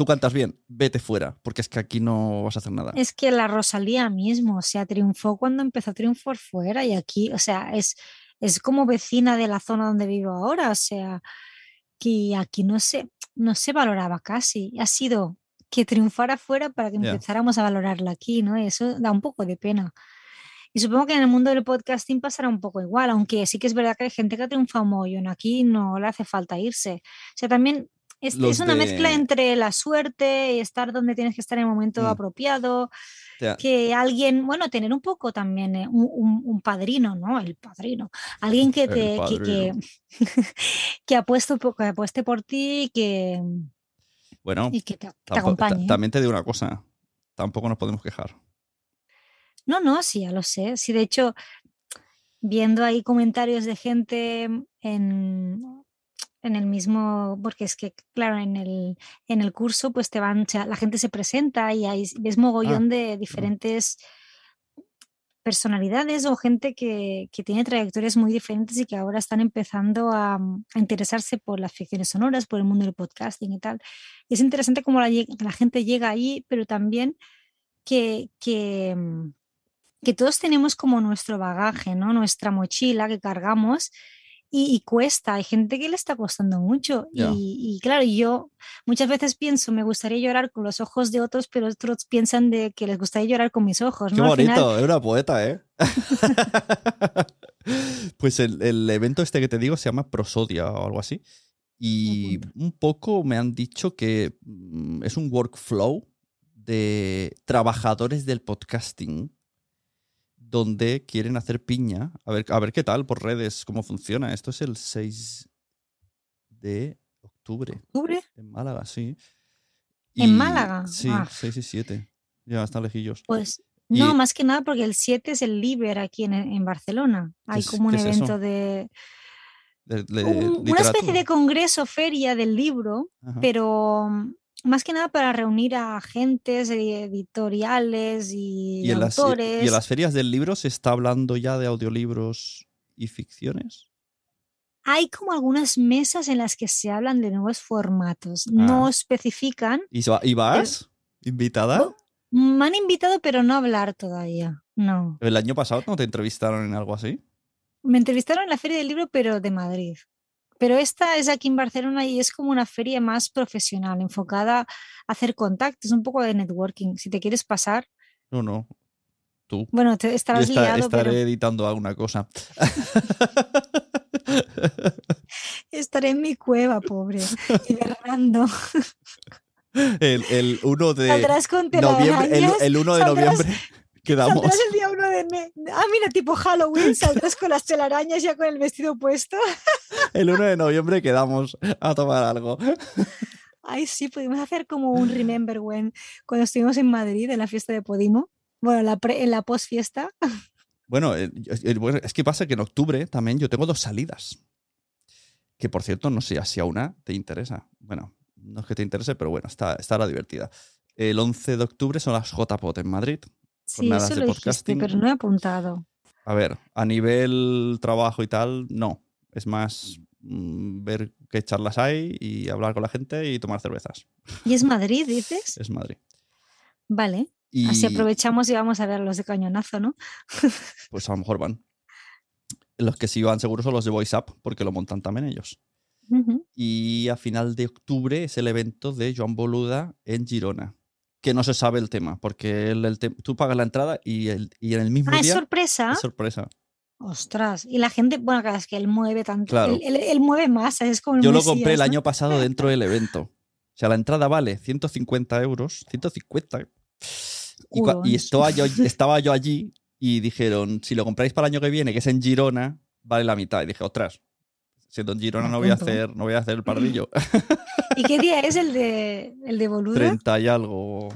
tú cantas bien, vete fuera, porque es que aquí no vas a hacer nada. Es que la Rosalía mismo, o sea, triunfó cuando empezó a triunfar fuera y aquí, o sea, es, es como vecina de la zona donde vivo ahora, o sea, que aquí no se, no se valoraba casi. Ha sido que triunfara fuera para que empezáramos a valorarla aquí, ¿no? Y eso da un poco de pena. Y supongo que en el mundo del podcasting pasará un poco igual, aunque sí que es verdad que hay gente que ha triunfado mogollón aquí, no le hace falta irse. O sea, también es, Los es una mezcla entre la suerte y estar donde tienes que estar en el momento Mm. apropiado, que alguien, bueno, tener un poco también eh, un, un- un padrino, ¿no? El padrino. Alguien que te que, que, poco- que apueste por ti y que, bueno, y que te, te acompañe. también te digo una cosa, tampoco nos podemos quejar. No, no, sí, ya lo sé. Sí, de hecho, viendo ahí comentarios de gente en, en el mismo, porque es que, claro, en el, en el curso, pues te van, o sea, la gente se presenta y ahí ves mogollón de diferentes personalidades o gente que, que tiene trayectorias muy diferentes y que ahora están empezando a, a interesarse por las ficciones sonoras, por el mundo del podcasting y tal. Y es interesante cómo la gente llega ahí, pero también que, que, mm, que todos tenemos como nuestro bagaje, ¿no? Nuestra mochila que cargamos y, y cuesta. Hay gente que le está costando mucho. Y, y claro, yo muchas veces pienso, me gustaría llorar con los ojos de otros, pero otros piensan de que les gustaría llorar con mis ojos, Qué ¿no? Final- bonito, es una poeta, ¿eh? pues el, el evento este que te digo se llama Prosodia o algo así. Y un poco me han dicho que mm, es un workflow de trabajadores del podcasting donde quieren hacer piña. A ver, a ver qué tal por redes, cómo funciona. Esto es el 6 de octubre. ¿Octubre? En Málaga, sí. ¿En Málaga? Sí, Ah. 6 y 7. Ya están lejillos. Pues Y- no, más que nada porque el 7 es el Liber aquí en, en Barcelona. Hay como un es evento de, de- de un- una especie de congreso, feria del libro, Ajá. pero más que nada para reunir a agentes editoriales y, ¿Y en, las, y- autores. y en las ferias del libro se está hablando ya de audiolibros y ficciones? Hay como algunas mesas en las que se hablan de nuevos formatos. Ah. No especifican. ¿Y, y vas? ¿Invitada? Me han invitado, pero no a hablar todavía. No. ¿El año pasado no te entrevistaron en algo así? Me entrevistaron en la Feria del Libro, pero de Madrid. Pero esta es aquí en Barcelona y es como una feria más profesional, enfocada a hacer contactos, un poco de networking. Si te quieres pasar, No, no. Tú. bueno, te, estarás esta- liado, estaré pero editando alguna cosa. estaré en mi cueva, pobre, hibernando. El, el 1 de noviembre. El, el 1 de noviembre quedamos. Saldrás el día uno de me- Ah, mira, tipo Halloween, saldrás con las telarañas ya con el vestido puesto. El 1 de noviembre quedamos a tomar algo. Ay, sí, pudimos hacer como un Remember When cuando estuvimos en Madrid en la fiesta de Podimo. Bueno, la pre- en la post fiesta. Bueno, eh, eh, bueno, es que pasa que en octubre también yo tengo dos salidas. Que por cierto, no sé si a una te interesa. Bueno, no es que te interese, pero bueno, está, estará divertida. El 11 de octubre son las JPOT en Madrid. Sí, eso de lo dijiste, pero no he apuntado. A ver, a nivel trabajo y tal, no. Es más mm, ver qué charlas hay y hablar con la gente y tomar cervezas. ¿Y es Madrid, dices? Es Madrid. Vale. Y Así aprovechamos y vamos a ver los de cañonazo, ¿no? pues a lo mejor van. Los que sí van seguros son los de Voice Up, porque lo montan también ellos. Y a final de octubre es el evento de Joan Boluda en Girona. Que no se sabe el tema, porque el- el te- tú pagas la entrada y, el- y en el mismo Ah, es día sorpresa. es sorpresa. Ostras. Y la gente, bueno, claro, es que él mueve tanto. Claro. Él, él- él mueve más, es como Yo lo Mesías, compré el año pasado dentro del evento. O sea, la entrada vale 150 euros. 150. Y, estaba, yo, estaba yo allí y dijeron, si lo compráis para el año que viene, que es en Girona, vale la mitad. Y dije, ostras, siendo en Girona Me no voy a hacer, no voy a hacer el pardillo. ¿Y qué día es el de, el de Boluda? 30 y algo.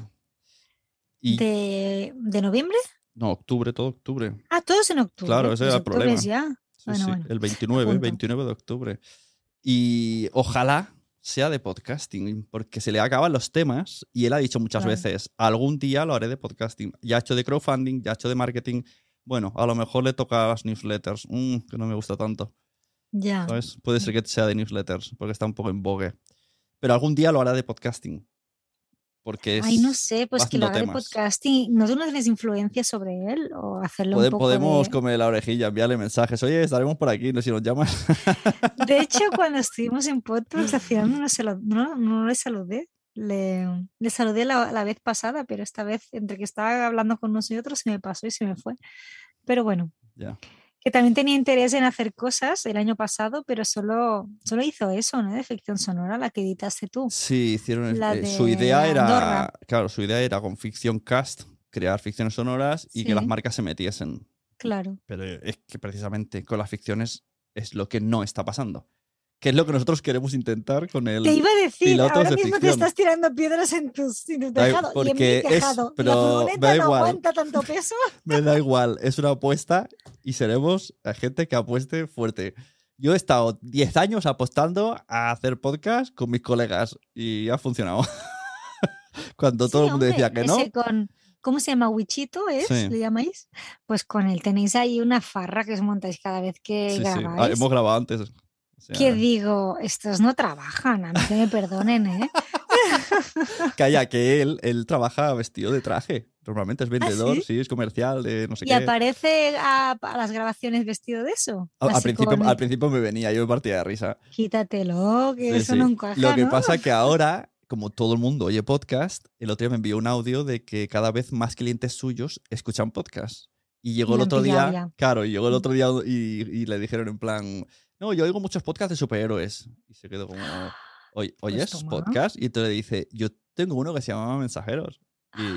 Y, De, ¿De noviembre? No, octubre, todo octubre. Ah, todos en octubre. Claro, ese Pues era el octubre problema. es ya. Sí, Bueno, sí, bueno, el 29, apunto. 29 de octubre. Y ojalá sea de podcasting, porque se le acaban los temas y él ha dicho muchas veces, algún día lo haré de podcasting. Ya ha hecho de crowdfunding, ya ha hecho de marketing. Bueno, a lo mejor le toca las newsletters, mm, que no me gusta tanto. Ya. ¿sabes? Puede ser que sea de newsletters, porque está un poco en vogue. Pero algún día lo hará de podcasting. Porque es, Ay, no sé, pues que lo haga de temas. podcasting. ¿No tú no tienes influencia sobre él? ¿O hacerle Pode- un poco podemos de... comer la orejilla, enviarle mensajes. Oye, estaremos por aquí, no sé si nos llamas. De hecho, cuando estuvimos en podcast, al final no, lo- no, no le saludé. Le, le saludé la, la vez pasada, pero esta vez, entre que estaba hablando con nosotros, se me pasó y se me fue. Pero bueno, ya. Que también tenía interés en hacer cosas el año pasado, pero solo, solo hizo eso, ¿no? De ficción sonora, la que editaste tú. Sí, hicieron. La eh, su de idea era. Andorra. Claro, su idea era con Ficción Cast crear ficciones sonoras y que las marcas se metiesen. Claro. Pero es que precisamente con las ficciones es lo que no está pasando. Que es lo que nosotros queremos intentar con el. Te iba a decir, ahora mismo te estás tirando piedras en tus, en tu tejado. y en porque mi es- tejado. pero la da no igual. aguanta tanto peso. Me da igual, es una apuesta y seremos la gente que apueste fuerte. Yo he estado 10 años apostando a hacer podcast con mis colegas y ha funcionado. Cuando todo el mundo decía que no. con, ¿Cómo se llama? ¿Wichito es? Sí. ¿Le llamáis? Pues con él tenéis ahí una farra que os montáis cada vez que Sí, sí. Ah, grabáis. Hemos grabado antes. Sea, Que digo, estos no trabajan, a mí que me perdonen, ¿eh? Calla, que él, él trabaja vestido de traje. Normalmente es vendedor, ¿Ah, sí? sí? es comercial, de no sé Y qué. aparece a, a las grabaciones vestido de eso. Al, principio, con al el- principio me venía, yo me partía de risa. Quítatelo, que Sí, eso sí. no encaja, Lo que ¿no? pasa que ahora, como todo el mundo oye podcast, el otro día me envió un audio de que cada vez más clientes suyos escuchan podcast. Y llegó Y el otro día, ya. claro, y llegó el Mm. otro día y, y le dijeron en plan, no, yo oigo muchos podcasts de superhéroes. Y se quedó como, "Oy- ¿oyes podcast? Y entonces le dice, yo tengo uno que se llama Mensajeros.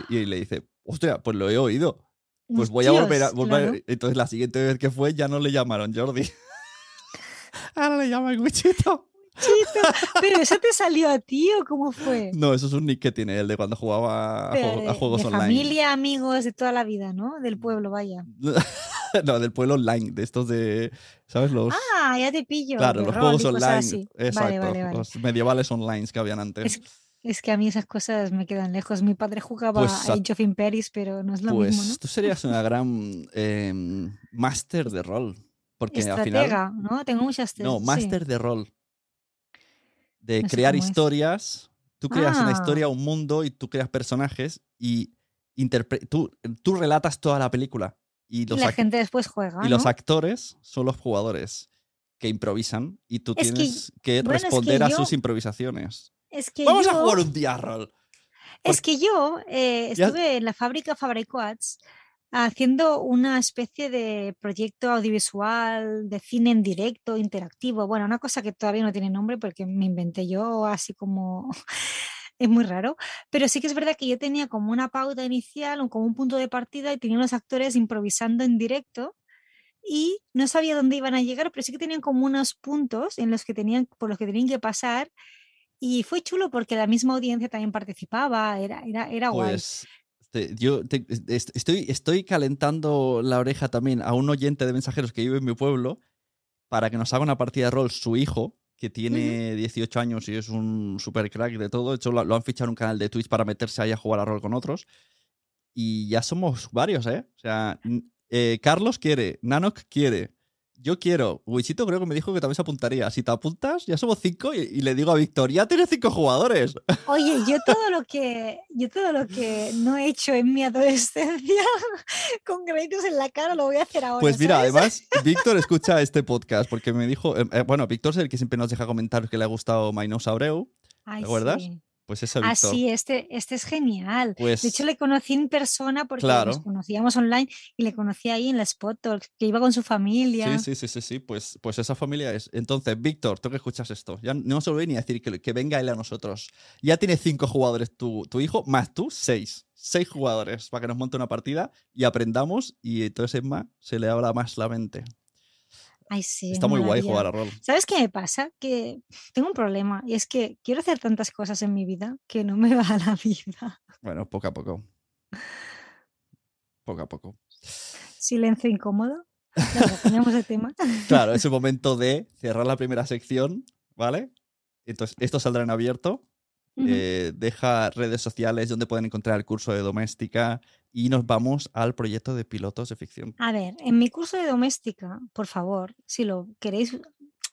Y, y le dice, hostia, pues lo he oído. Pues voy a volver a... Volver- claro. Entonces la siguiente vez que fue ya no le llamaron Jordi. Ahora le llaman Wichito. Chito, Pero eso te salió a ti o cómo fue? No, eso es un nick que tiene él de cuando jugaba a, Pero juego- a de- juegos de online. familia, amigos de toda la vida, ¿no? Del pueblo, vaya. no, del pueblo online, de estos de. ¿Sabes? Los. Ah, ya te pillo. claro, los juegos online. Exacto. Vale, vale, vale. Los medievales online que habían antes. Es, es que a mí esas cosas me quedan lejos. Mi padre jugaba Pues a Age of Empires, pero no es lo pues mismo, ¿no? tú serías una gran eh, máster de rol. Porque al final. ¿no? Tengo muchas No, sí. máster de rol. De No crear es. historias. Tú creas una Ah. historia, un mundo y tú creas personajes y tú, tú relatas toda la película. Y Y los, la gente después juega, y los actores son los jugadores que improvisan y tú Es tienes que, bueno, es que responder a sus improvisaciones. Es que Vamos a jugar un día rol. Es que yo eh, Ya- estuve en la fábrica Fabricoats haciendo una especie de proyecto audiovisual de cine en directo, interactivo. Bueno, una cosa que todavía no tiene nombre porque me inventé yo así como... Es muy raro, pero sí que es verdad que yo tenía como una pauta inicial, o como un punto de partida y tenía unos actores improvisando en directo y no sabía dónde iban a llegar, pero sí que tenían como unos puntos en los que tenían, por los que tenían que pasar y fue chulo porque la misma audiencia también participaba, era, era, era. Pues yo estoy, estoy calentando la oreja también a un oyente de mensajeros que vive en mi pueblo para que nos haga una partida de rol su hijo, que tiene 18 años y es un super crack de todo. De hecho, lo, han fichado en un canal de Twitch para meterse ahí a jugar a rol con otros. y ya somos varios, ¿eh? O sea, eh, Carlos quiere, Nanok quiere, yo quiero. Wichito creo que me dijo que también se apuntaría. Si te apuntas, ya somos cinco y, y le digo a Víctor, ya tienes cinco jugadores. Oye, yo todo lo que yo todo lo que no he hecho en mi adolescencia con créditos en la cara lo voy a hacer ahora. Pues mira, ¿sabes? además, Víctor escucha este podcast porque me dijo, eh, eh, bueno, Víctor es el que siempre nos deja comentarios que le ha gustado Mainosaureu. Ay, ¿Te acuerdas? sí. Pues ese Ah, Víctor. sí, este, este es genial. Pues- de hecho, le conocí en persona porque Claro. nos conocíamos online y le conocí ahí en la Spot Talk, que iba con su familia. Sí, sí, sí, sí, sí. Pues, pues esa familia es. Entonces, Víctor, tú que escuchas esto, ya no se lo voy ni a decir que, que venga él a nosotros. Ya tiene cinco jugadores tu, tu hijo, más tú, seis. Seis jugadores para que nos monte una partida y aprendamos y entonces Emma se le abra más la mente. Ay, sí. Está muy guay jugar a rol. ¿Sabes qué me pasa? Que tengo un problema y es que quiero hacer tantas cosas en mi vida que no me va la vida. Bueno, poco a poco. Poco a poco. Silencio incómodo. Venga, cambiamos de tema. Claro, es el momento de cerrar la primera sección, ¿vale? Entonces, esto saldrá en abierto. Eh, deja redes sociales donde pueden encontrar el curso de doméstica y nos vamos al proyecto de pilotos de ficción. A ver, en mi curso de doméstica, por favor, si lo queréis,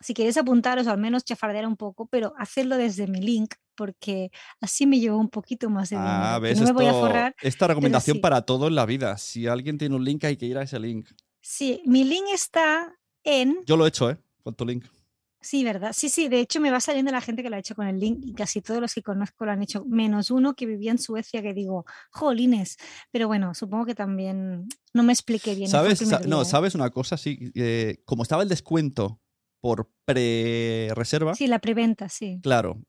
si queréis apuntaros, al menos chafardear un poco, pero hacedlo desde mi link, porque así me llevo un poquito más de dinero. Ah, ves, no me voy a esto- forrar. esta recomendación sí. para todo en la vida. Si alguien tiene un link, hay que ir a ese link. Sí, mi link está en. Yo lo he hecho, ¿eh? Con tu link. Sí, ¿verdad? Sí, sí, de hecho me va saliendo la gente que lo ha hecho con el link y casi todos los que conozco lo han hecho, menos uno que vivía en Suecia que digo, jolines, pero bueno, supongo que también no me expliqué bien. ¿Sabes? no, ¿eh? ¿sabes una cosa? Sí, eh, como estaba el descuento por pre-reserva, Sí, la preventa, sí. claro.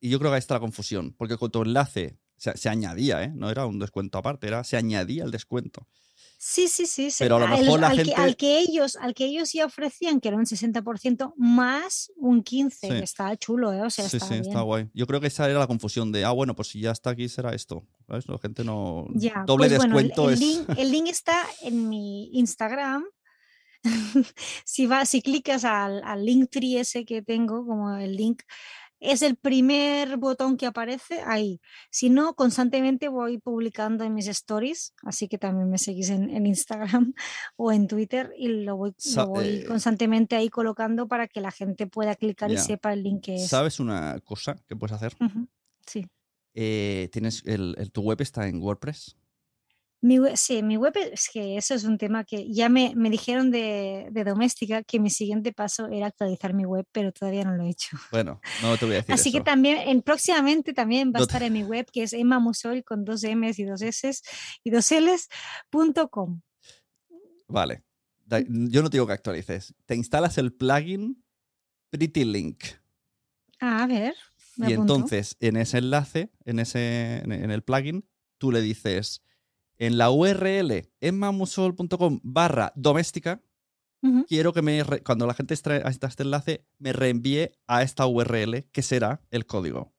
Y yo creo que ahí está la confusión, porque con tu enlace se, se añadía, ¿eh? No era un descuento aparte, era se añadía el descuento. Sí, sí, sí. Pero a lo el- mejor la al, que, gente- al que ellos, al que ellos ya ofrecían, que era un 60% más un 15%, Sí. que está chulo, ¿eh? O sea, sí, está sí, bien. está guay. Yo creo que esa era la confusión de, ah, bueno, pues si ya está aquí será esto. ¿Sabes? La gente no. Ya, Doble pues bueno, el- descuento el, es. link, el link está en mi Instagram. si vas, si clicas al, al link tree ese que tengo, como el link, es el primer botón que aparece ahí. Si no, constantemente voy publicando en mis stories, así que también me seguís en, en Instagram o en Twitter y lo voy, lo voy eh, constantemente ahí colocando para que la gente pueda clicar y sepa el link que es. ¿Sabes una cosa que puedes hacer? Sí. Eh, tienes el, el- tu web está en WordPress. Mi web, sí, mi web es que eso es un tema que ya me, me dijeron de, de doméstica que mi siguiente paso era actualizar mi web, pero todavía no lo he hecho. Bueno, no te voy a decir Así que también, en, próximamente también va a estar en mi web, que es Emma Musol con dos M's y dos S y dos L's punto com. Vale. Yo no te digo que actualices. Te instalas el plugin Pretty Link. Ah, a ver. me Y apunto. entonces, en ese enlace, en, ese, en el plugin, tú le dices en la URL emmamusol.com barra doméstica, quiero que me, re- cuando la gente hasta este enlace, me reenvíe a esta URL, que será el código.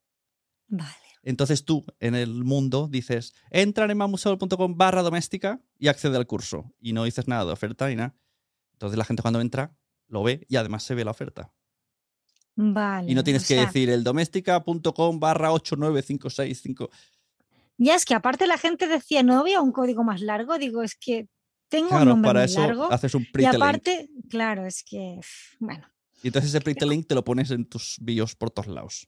Vale. Entonces tú, en el mundo, dices, entra en emmamusol.com barra doméstica y accede al curso. Y no dices nada de oferta ni nada. Entonces la gente cuando entra, lo ve y además se ve la oferta. Vale. Y no tienes que sea, decir el doméstica.com barra 89565. Ya es que aparte la gente decía, no había un código más largo. Digo, es que tengo un Claro, nombre para muy eso largo. haces un Y link. aparte, claro, es que, bueno. Y entonces ese pretty link te lo pones en tus bios por todos lados.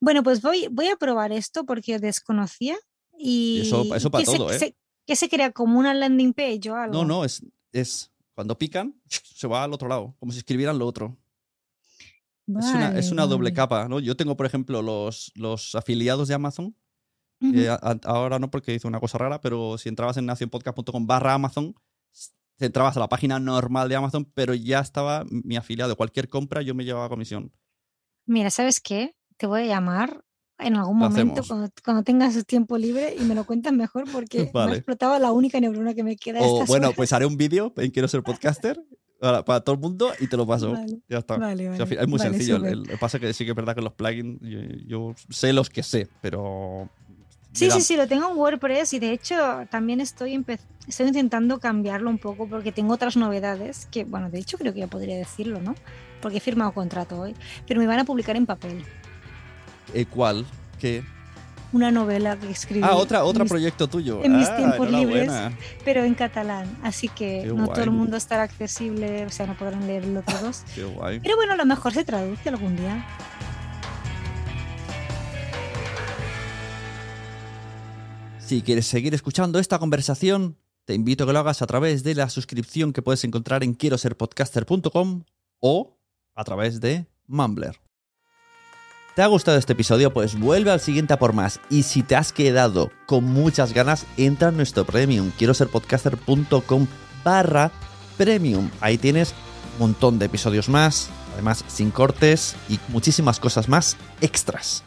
Bueno, pues voy, voy a probar esto porque desconocía y, eso- eso y para que se- todo, ¿eh? se- que se crea como una landing page o algo. No, no, es, es cuando pican, se va al otro lado, como si escribieran lo otro. Es una, es Vale, una doble vale. capa, ¿no? Yo tengo, por ejemplo, los, los afiliados de Amazon. A- ahora no porque hice una cosa rara, pero si entrabas en nacionpodcast.com barra Amazon, te entrabas a la página normal de Amazon, pero ya estaba mi afiliado. Cualquier compra yo me llevaba comisión. Mira, ¿sabes qué? Te voy a llamar en algún Lo momento cuando, cuando tengas tiempo libre y me lo cuentas mejor porque me ha Vale. explotado la única neurona que me queda. O bueno, horas. pues haré un vídeo en Quiero ser podcaster para, para todo el mundo y te lo paso. Vale, Ya está. vale, O sea, vale, es muy vale, sencillo. El- Lo que pasa es que sí que es verdad que los plugins, yo, yo sé los que sé, pero. Sí, sí, sí, lo tengo en WordPress y de hecho también estoy, estoy intentando cambiarlo un poco porque tengo otras novedades que, bueno, de hecho creo que ya podría decirlo, ¿no? Porque he firmado contrato hoy, pero me van a publicar en papel. Eh, ¿Cuál? ¿Qué? una novela que escribí. Ah, otra, otro mis- proyecto tuyo. En mis Ah, tiempos libres, pero en catalán. Así que Qué no todo guay. el mundo estará accesible, o sea, no podrán leer los otros dos. Qué guay. Pero bueno, a lo mejor se traduce algún día. Si quieres seguir escuchando esta conversación, te invito a que lo hagas a través de la suscripción que puedes encontrar en quiero ser podcaster.com o a través de Mumbler. ¿Te ha gustado este episodio? Pues vuelve al siguiente a por más. Y si te has quedado con muchas ganas, entra en nuestro premium. Quiero ser podcaster.com barra premium. Ahí tienes un montón de episodios más, además sin cortes y muchísimas cosas más extras.